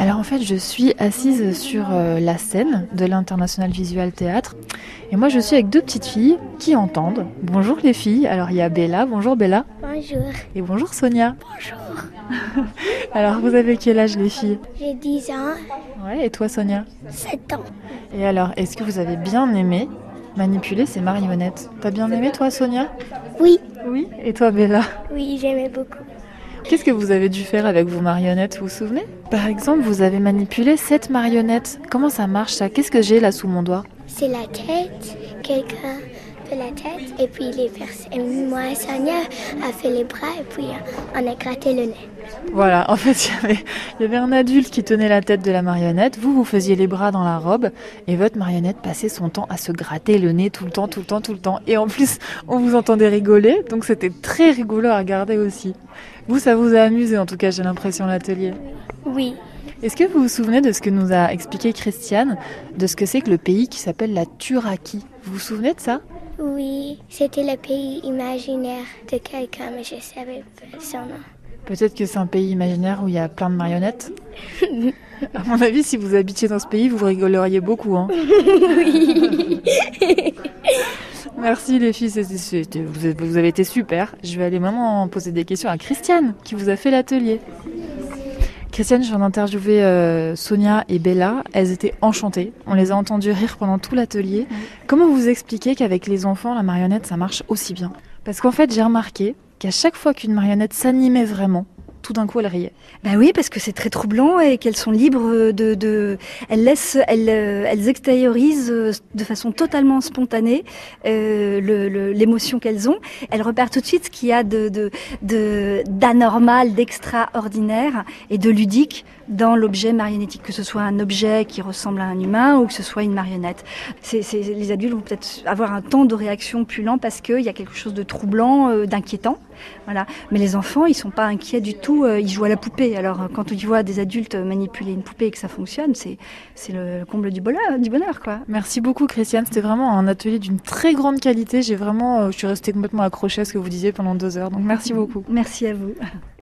Alors en fait, je suis assise sur euh, la scène de l'International Visual Théâtre et moi je suis avec deux petites filles qui entendent. Bonjour les filles. Alors il y a Bella. Bonjour Bella. Bonjour. Et bonjour Sonia. Bonjour. Alors vous avez quel âge les filles? J'ai 10 ans, Ouais, et toi Sonia? 7 ans. Et alors, est-ce que vous avez bien aimé manipuler ces marionnettes? T'as bien aimé toi Sonia? Oui, Oui? Et toi Bella? Oui, j'aimais beaucoup. Qu'est-ce que vous avez dû faire avec vos marionnettes, vous vous souvenez? Par exemple, vous avez manipulé cette marionnette. Comment ça marche ça? Qu'est-ce que j'ai là sous mon doigt? C'est la tête, quelqu'un la tête et puis les. Moi et Sonia a fait les bras et puis on a gratté le nez. Voilà, en fait, il y, avait, il y avait un adulte qui tenait la tête de la marionnette, vous, vous faisiez les bras dans la robe, et votre marionnette passait son temps à se gratter le nez tout le temps, tout le temps, tout le temps. Et en plus, on vous entendait rigoler, donc c'était très rigolo à regarder aussi. Vous, ça vous a amusé, en tout cas, j'ai l'impression, l'atelier. Oui, Est-ce que vous vous souvenez de ce que nous a expliqué Christiane, de ce que c'est que le pays qui s'appelle la Turaki Vous vous souvenez de ça? Oui, c'était le pays imaginaire de quelqu'un, mais je savais pas son nom. Peut-être que c'est un pays imaginaire où il y a plein de marionnettes À mon avis, si vous habitiez dans ce pays, vous rigoleriez beaucoup. Hein Merci les filles, vous avez été super. Je vais aller maintenant poser des questions à Christiane, qui vous a fait l'atelier. Christiane, je viens d'interviewer euh, Sonia et Bella. Elles étaient enchantées. On les a entendues rire pendant tout l'atelier. Comment vous expliquez qu'avec les enfants, la marionnette, ça marche aussi bien? Parce qu'en fait, j'ai remarqué qu'à chaque fois qu'une marionnette s'animait vraiment, tout d'un coup, elle riait. Ben oui, parce que c'est très troublant et qu'elles sont libres de, elles laissent, elles, euh, elles extériorisent euh, de façon totalement spontanée euh, l'émotion qu'elles ont. Elles repèrent tout de suite ce qu'il y a de d'anormal, d'extraordinaire et de ludique dans l'objet marionnettique, que ce soit un objet qui ressemble à un humain ou que ce soit une marionnette. Les adultes vont peut-être avoir un temps de réaction plus lent parce qu'il y a quelque chose de troublant, d'inquiétant. Voilà. Mais les enfants, ils sont pas inquiets du tout. Euh, Ils jouent à la poupée. Alors, euh, quand ils voient des adultes manipuler une poupée et que ça fonctionne, c'est c'est le comble du bonheur, du bonheur, quoi. Merci beaucoup Christiane, c'était vraiment un atelier d'une très grande qualité. J'ai vraiment, euh, je suis restée complètement accrochée à ce que vous disiez pendant deux heures. Donc merci beaucoup. Merci à vous.